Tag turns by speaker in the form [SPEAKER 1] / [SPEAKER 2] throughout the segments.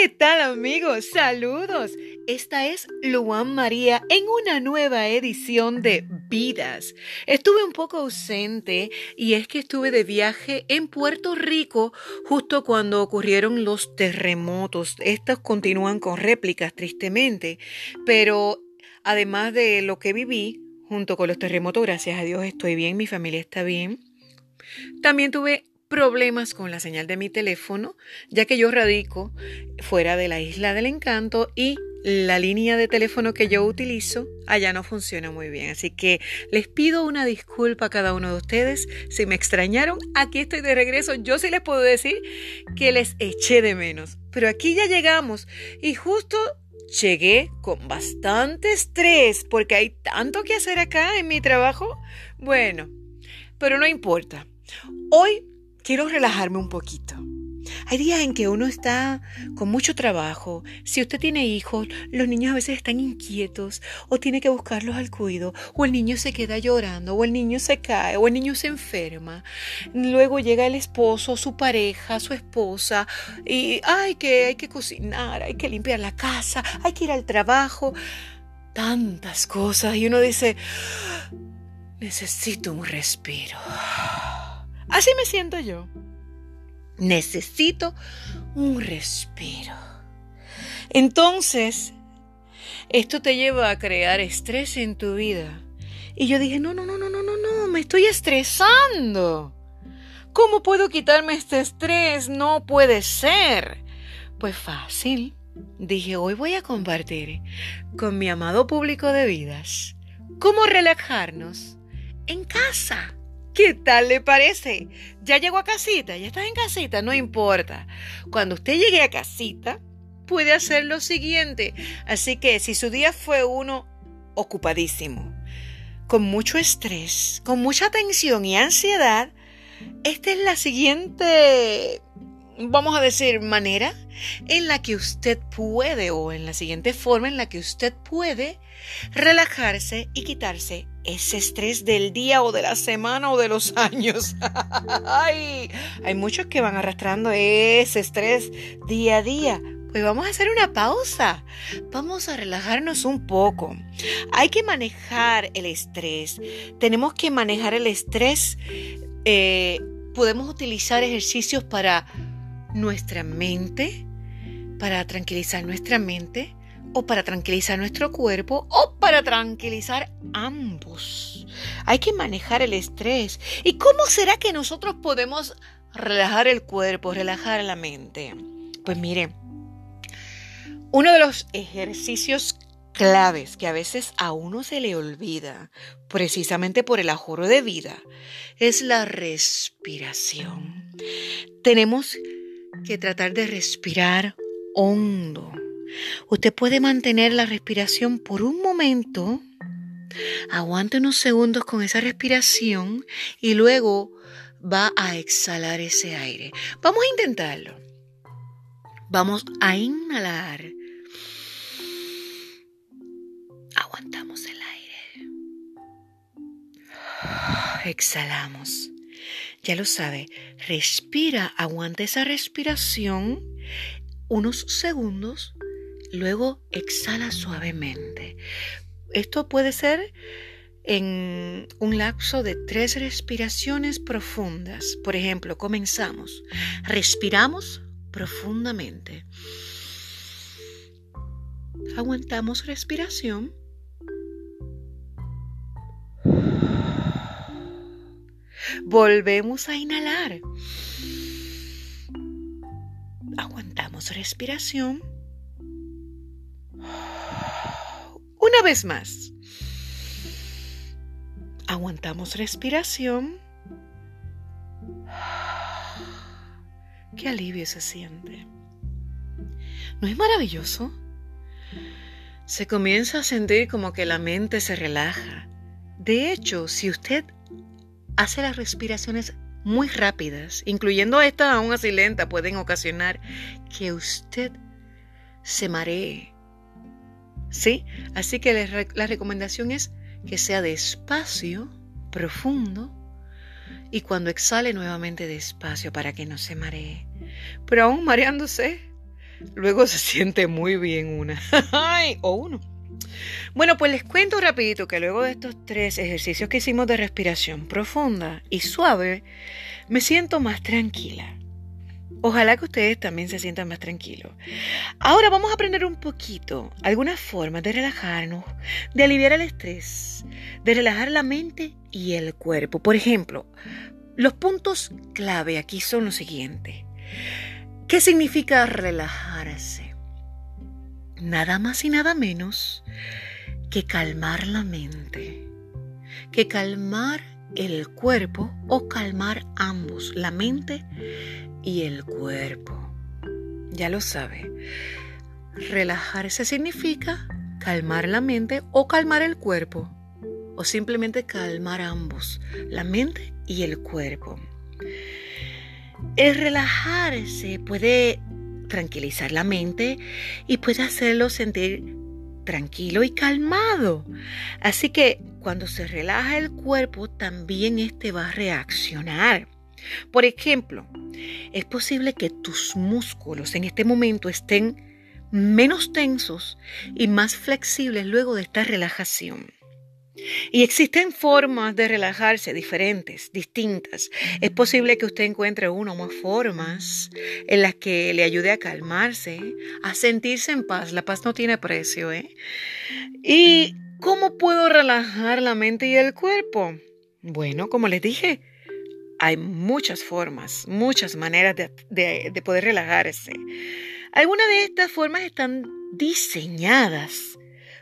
[SPEAKER 1] ¿Qué tal amigos? Saludos. Esta es Luan María en una nueva edición de Vidas. Estuve un poco ausente y es que estuve de viaje en Puerto Rico justo cuando ocurrieron los terremotos. Estos continúan con réplicas tristemente, pero además de lo que viví junto con los terremotos, gracias a Dios estoy bien, mi familia está bien. También tuve problemas con la señal de mi teléfono, ya que yo radico fuera de la isla del encanto y la línea de teléfono que yo utilizo allá no funciona muy bien. Así que les pido una disculpa a cada uno de ustedes. Si me extrañaron, aquí estoy de regreso. Yo sí les puedo decir que les eché de menos. Pero aquí ya llegamos y justo llegué con bastante estrés porque hay tanto que hacer acá en mi trabajo. Bueno, pero no importa. Hoy quiero relajarme un poquito. Hay días en que uno está con mucho trabajo. Si usted tiene hijos, los niños a veces están inquietos o tiene que buscarlos al cuido, o el niño se queda llorando, o el niño se cae, o el niño se enferma. Luego llega el esposo, su pareja, su esposa, y hay que, hay que cocinar, hay que limpiar la casa, hay que ir al trabajo. Tantas cosas. Y uno dice, necesito un respiro. Así me siento yo. Necesito un respiro. Entonces, esto te lleva a crear estrés en tu vida. Y yo dije, no, no, no, no, no, no, no, me estoy estresando. ¿Cómo puedo quitarme este estrés? No puede ser. Pues fácil. Dije, hoy voy a compartir con mi amado público de vidas cómo relajarnos en casa. ¿Qué tal le parece? ¿Ya llegó a casita? ¿Ya estás en casita? No importa. Cuando usted llegue a casita, puede hacer lo siguiente. Así que si su día fue uno ocupadísimo, con mucho estrés, con mucha tensión y ansiedad, esta es la siguiente, vamos a decir, manera en la que usted puede, o en la siguiente forma en la que usted puede relajarse y quitarse ese estrés del día o de la semana o de los años. hay muchos que van arrastrando ese estrés día a día. Pues vamos a hacer una pausa. Vamos a relajarnos un poco. Hay que manejar el estrés. Tenemos que manejar el estrés. Eh, podemos utilizar ejercicios para nuestra mente, para tranquilizar nuestra mente, o para tranquilizar nuestro cuerpo o para tranquilizar ambos. Hay que manejar el estrés. ¿Y cómo será que nosotros podemos relajar el cuerpo, relajar la mente? Pues mire, uno de los ejercicios claves que a veces a uno se le olvida, precisamente por el ajoro de vida, es la respiración. Tenemos tratar de respirar hondo Usted puede mantener la respiración por un momento. Aguante unos segundos con esa respiración y luego va a exhalar ese aire. Vamos a intentarlo. Vamos a inhalar. Aguantamos el aire. Exhalamos. Ya lo sabe, respira, aguanta esa respiración unos segundos Luego exhala suavemente. Esto puede ser en un lapso de tres respiraciones profundas. Por ejemplo, comenzamos. Respiramos profundamente. Aguantamos respiración. Volvemos a inhalar. Aguantamos respiración. Una vez más. Aguantamos respiración. Qué alivio se siente. ¿No es maravilloso? Se comienza a sentir como que la mente se relaja. De hecho, si usted hace las respiraciones muy rápidas, incluyendo esta aún así lenta, pueden ocasionar que usted se maree, ¿Sí? Así que la recomendación es que sea despacio, profundo, y cuando exhale nuevamente despacio para que no se maree. Pero aún mareándose, luego se siente muy bien una. o uno. Bueno, pues les cuento rapidito que luego de estos tres ejercicios que hicimos de respiración profunda y suave, me siento más tranquila. Ojalá que ustedes también se sientan más tranquilos. Ahora vamos a aprender un poquito algunas formas de relajarnos, de aliviar el estrés, de relajar la mente y el cuerpo. Por ejemplo, los puntos clave aquí son los siguientes. ¿Qué significa relajarse? Nada más y nada menos que calmar la mente, que calmar el cuerpo o calmar ambos, la mente y el cuerpo. Ya lo sabe. Relajarse significa calmar la mente o calmar el cuerpo o simplemente calmar ambos, la mente y el cuerpo. El relajarse puede tranquilizar la mente y puede hacerlo sentir tranquilo y calmado. Así que cuando se relaja el cuerpo, también este va a reaccionar. Por ejemplo, es posible que tus músculos en este momento estén menos tensos y más flexibles luego de esta relajación. Y existen formas de relajarse diferentes, distintas. Es posible que usted encuentre una o más formas en las que le ayude a calmarse, a sentirse en paz. La paz no tiene precio, ¿eh? ¿Y cómo puedo relajar la mente y el cuerpo? Bueno, como les dije, hay muchas formas, muchas maneras de, de poder relajarse. Algunas de estas formas están diseñadas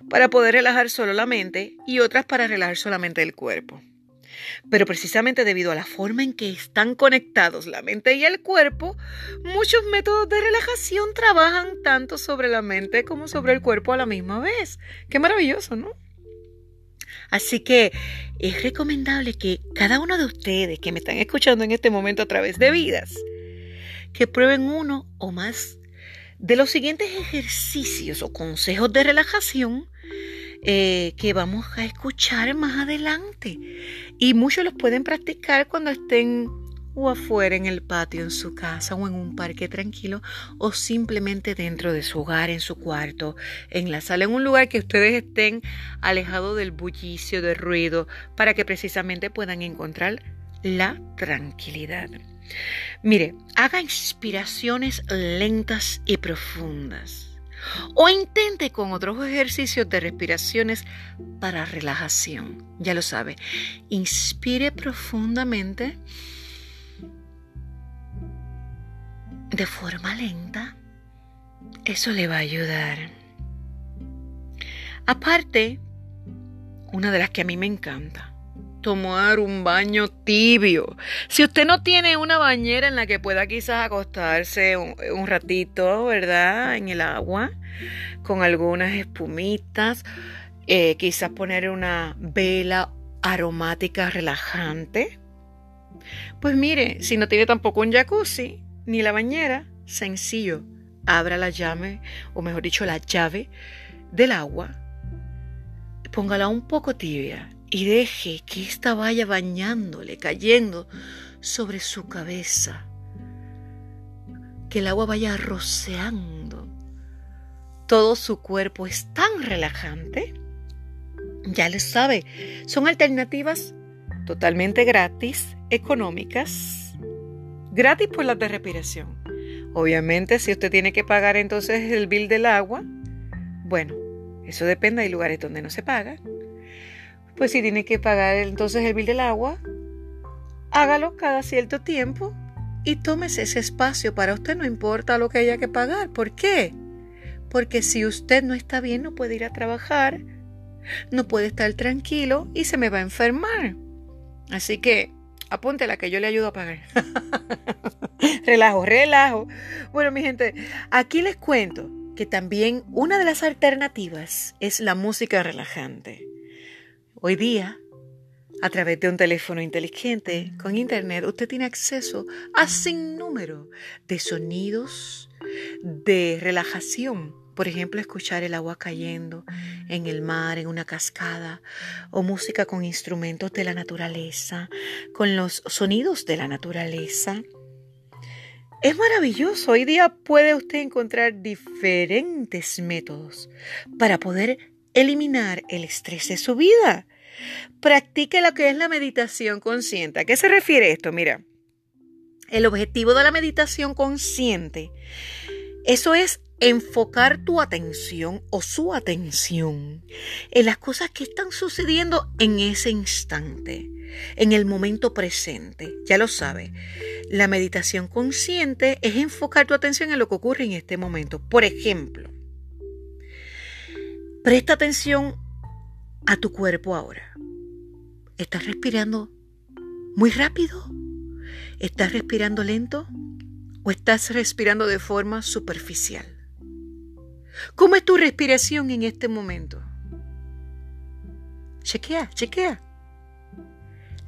[SPEAKER 1] para poder relajar solo la mente y otras para relajar solamente el cuerpo. Pero precisamente debido a la forma en que están conectados la mente y el cuerpo, muchos métodos de relajación trabajan tanto sobre la mente como sobre el cuerpo a la misma vez. Qué maravilloso, ¿no? Así que es recomendable que cada uno de ustedes que me están escuchando en este momento a través de vidas, que prueben uno o más de los siguientes ejercicios o consejos de relajación eh, que vamos a escuchar más adelante. Y muchos los pueden practicar cuando estén o afuera en el patio, en su casa o en un parque tranquilo o simplemente dentro de su hogar, en su cuarto, en la sala, en un lugar que ustedes estén alejados del bullicio, del ruido, para que precisamente puedan encontrar la tranquilidad. Mire, haga inspiraciones lentas y profundas o intente con otros ejercicios de respiraciones para relajación. Ya lo sabe, inspire profundamente de forma lenta. Eso le va a ayudar. Aparte, una de las que a mí me encanta, tomar un baño tibio. Si usted no tiene una bañera en la que pueda quizás acostarse un, ratito, ¿verdad? En el agua, con algunas espumitas, eh, quizás poner una vela aromática relajante. Pues mire, si no tiene tampoco un jacuzzi ni la bañera, sencillo, abra la llave, o mejor dicho, la llave del agua, póngala un poco tibia y deje que ésta vaya bañándole, cayendo sobre su cabeza, que el agua vaya roceando. Todo su cuerpo es tan relajante. Ya les sabe, son alternativas totalmente gratis, económicas, gratis por las de respiración. Obviamente, si usted tiene que pagar entonces el bill del agua, bueno, eso depende, hay lugares donde no se paga, pues si tiene que pagar entonces el bill del agua, hágalo cada cierto tiempo y tómese ese espacio para usted, no importa lo que haya que pagar. ¿Por qué? Porque si usted no está bien, no puede ir a trabajar, no puede estar tranquilo y se me va a enfermar. Así que apúntela que yo le ayudo a pagar. relajo, relajo. Bueno, mi gente, aquí les cuento que también una de las alternativas es la música relajante. Hoy día, a través de un teléfono inteligente con internet, usted tiene acceso a sin número de sonidos de relajación. Por ejemplo, escuchar el agua cayendo en el mar, en una cascada, o música con instrumentos de la naturaleza, con los sonidos de la naturaleza. es maravilloso. Hoy día puede usted encontrar diferentes métodos para poder eliminar el estrés de su vida. Practique lo que es la meditación consciente. ¿A qué se refiere esto? Mira, el objetivo de la meditación consciente, eso es enfocar tu atención o su atención en las cosas que están sucediendo en ese instante, en el momento presente. Ya lo sabe. La meditación consciente es enfocar tu atención en lo que ocurre en este momento. Por ejemplo, presta atención a tu cuerpo ahora. ¿Estás respirando muy rápido? ¿Estás respirando lento? ¿O estás respirando de forma superficial? ¿Cómo es tu respiración en este momento? Chequea, chequea.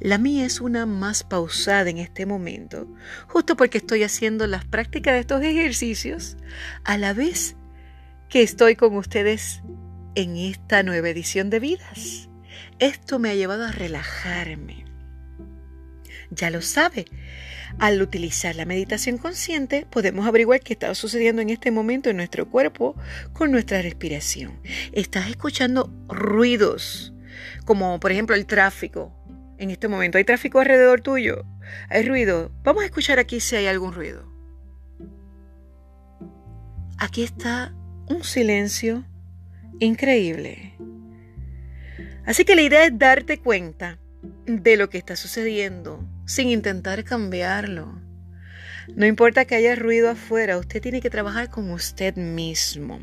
[SPEAKER 1] La mía es una más pausada en este momento, justo porque estoy haciendo las prácticas de estos ejercicios a la vez que estoy con ustedes en esta nueva edición de vidas. Esto me ha llevado a relajarme. Ya lo sabe, al utilizar la meditación consciente podemos averiguar qué está sucediendo en este momento en nuestro cuerpo con nuestra respiración. Estás escuchando ruidos, como por ejemplo el tráfico, en este momento? ¿Hay tráfico alrededor tuyo? ¿Hay ruido? Vamos a escuchar aquí si hay algún ruido. Aquí está un silencio increíble. Así que la idea es darte cuenta de lo que está sucediendo sin intentar cambiarlo. No importa que haya ruido afuera, usted tiene que trabajar con usted mismo.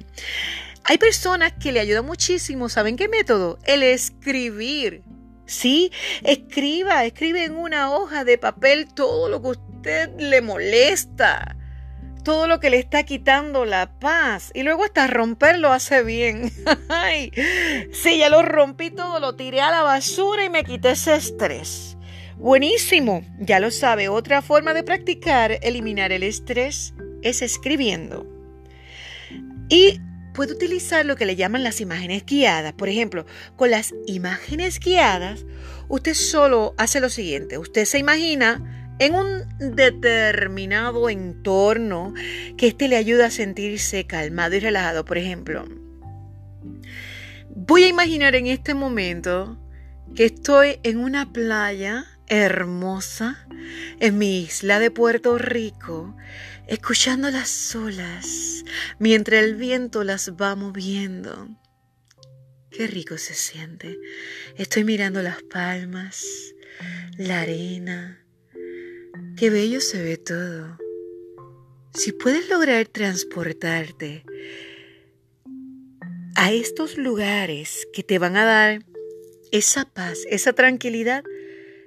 [SPEAKER 1] Hay personas que le ayudan muchísimo, ¿saben qué método? El escribir. Sí, escriba, escribe en una hoja de papel todo lo que usted le molesta, todo lo que le está quitando la paz y luego hasta romperlo hace bien. sí, ya lo rompí todo, lo tiré a la basura y me quité ese estrés. Buenísimo, ya lo sabe, otra forma de practicar eliminar el estrés es escribiendo. Y puede utilizar lo que le llaman las imágenes guiadas. Por ejemplo, con las imágenes guiadas, usted solo hace lo siguiente. Usted se imagina en un determinado entorno que éste le ayuda a sentirse calmado y relajado. Por ejemplo, voy a imaginar en este momento que estoy en una playa hermosa en mi isla de Puerto Rico escuchando las olas mientras el viento las va moviendo. Qué rico se siente. Estoy mirando las palmas, la arena. Qué bello se ve todo. Si puedes lograr transportarte a estos lugares que te van a dar esa paz, esa tranquilidad,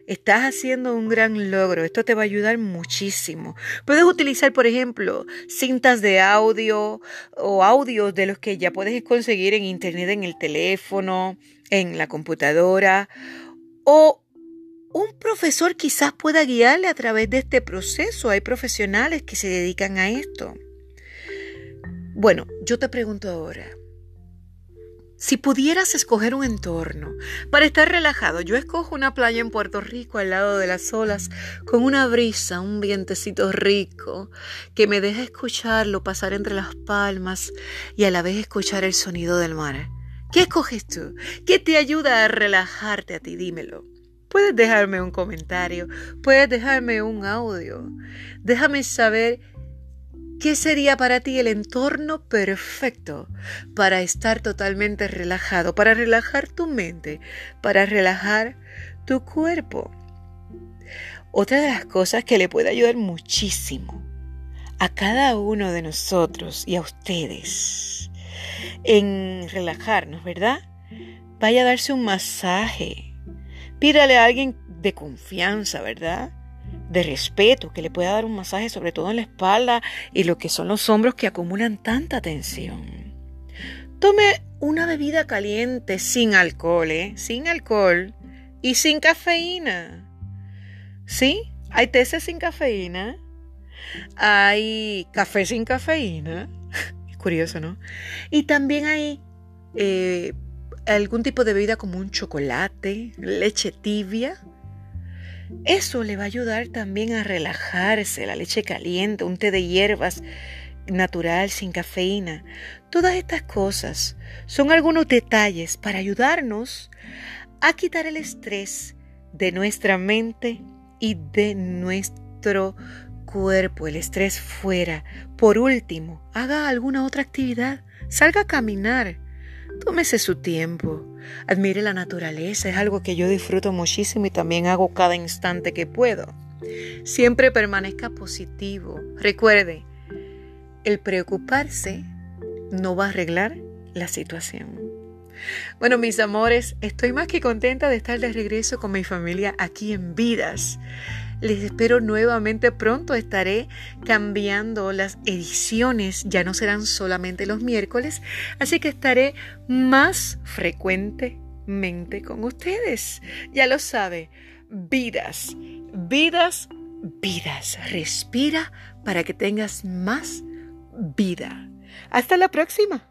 [SPEAKER 1] Estás haciendo un gran logro. Esto te va a ayudar muchísimo. Puedes utilizar, por ejemplo, cintas de audio o audios de los que ya puedes conseguir en internet, en el teléfono, en la computadora. O un profesor quizás pueda guiarle a través de este proceso. Hay profesionales que se dedican a esto. Bueno, yo te pregunto ahora, si pudieras escoger un entorno para estar relajado, yo escojo una playa en Puerto Rico al lado de las olas, con una brisa, un vientecito rico, que me deja escucharlo pasar entre las palmas y a la vez escuchar el sonido del mar. ¿Qué escoges tú? ¿Qué te ayuda a relajarte a ti? Dímelo. Puedes dejarme un comentario, puedes dejarme un audio. Déjame saber ¿Qué sería para ti el entorno perfecto para estar totalmente relajado, para relajar tu mente, para relajar tu cuerpo? Otra de las cosas que le puede ayudar muchísimo a cada uno de nosotros y a ustedes en relajarnos, ¿verdad? Vaya a darse un masaje. Pídale a alguien de confianza, ¿verdad? de respeto, que le pueda dar un masaje sobre todo en la espalda y lo que son los hombros que acumulan tanta tensión. Tome una bebida caliente sin alcohol, ¿eh? sin alcohol y sin cafeína. ¿Sí? Hay teces sin cafeína. Hay café sin cafeína. Es curioso, ¿no? Y también hay eh, algún tipo de bebida como un chocolate, leche tibia Eso le va a ayudar también a relajarse, la leche caliente, un té de hierbas natural sin cafeína. Todas estas cosas son algunos detalles para ayudarnos a quitar el estrés de nuestra mente y de nuestro cuerpo, el estrés fuera. Por último, haga alguna otra actividad, salga a caminar, tómese su tiempo, admire la naturaleza, es algo que yo disfruto muchísimo y también hago cada instante que puedo. Siempre permanezca positivo. Recuerde, el preocuparse no va a arreglar la situación. Bueno, mis amores, estoy más que contenta de estar de regreso con mi familia aquí en Vidas. Les espero nuevamente pronto. Estaré cambiando las ediciones. Ya no serán solamente los miércoles. Así que estaré más frecuentemente con ustedes. Ya lo sabe. Vidas, vidas, vidas. Respira para que tengas más vida. Hasta la próxima.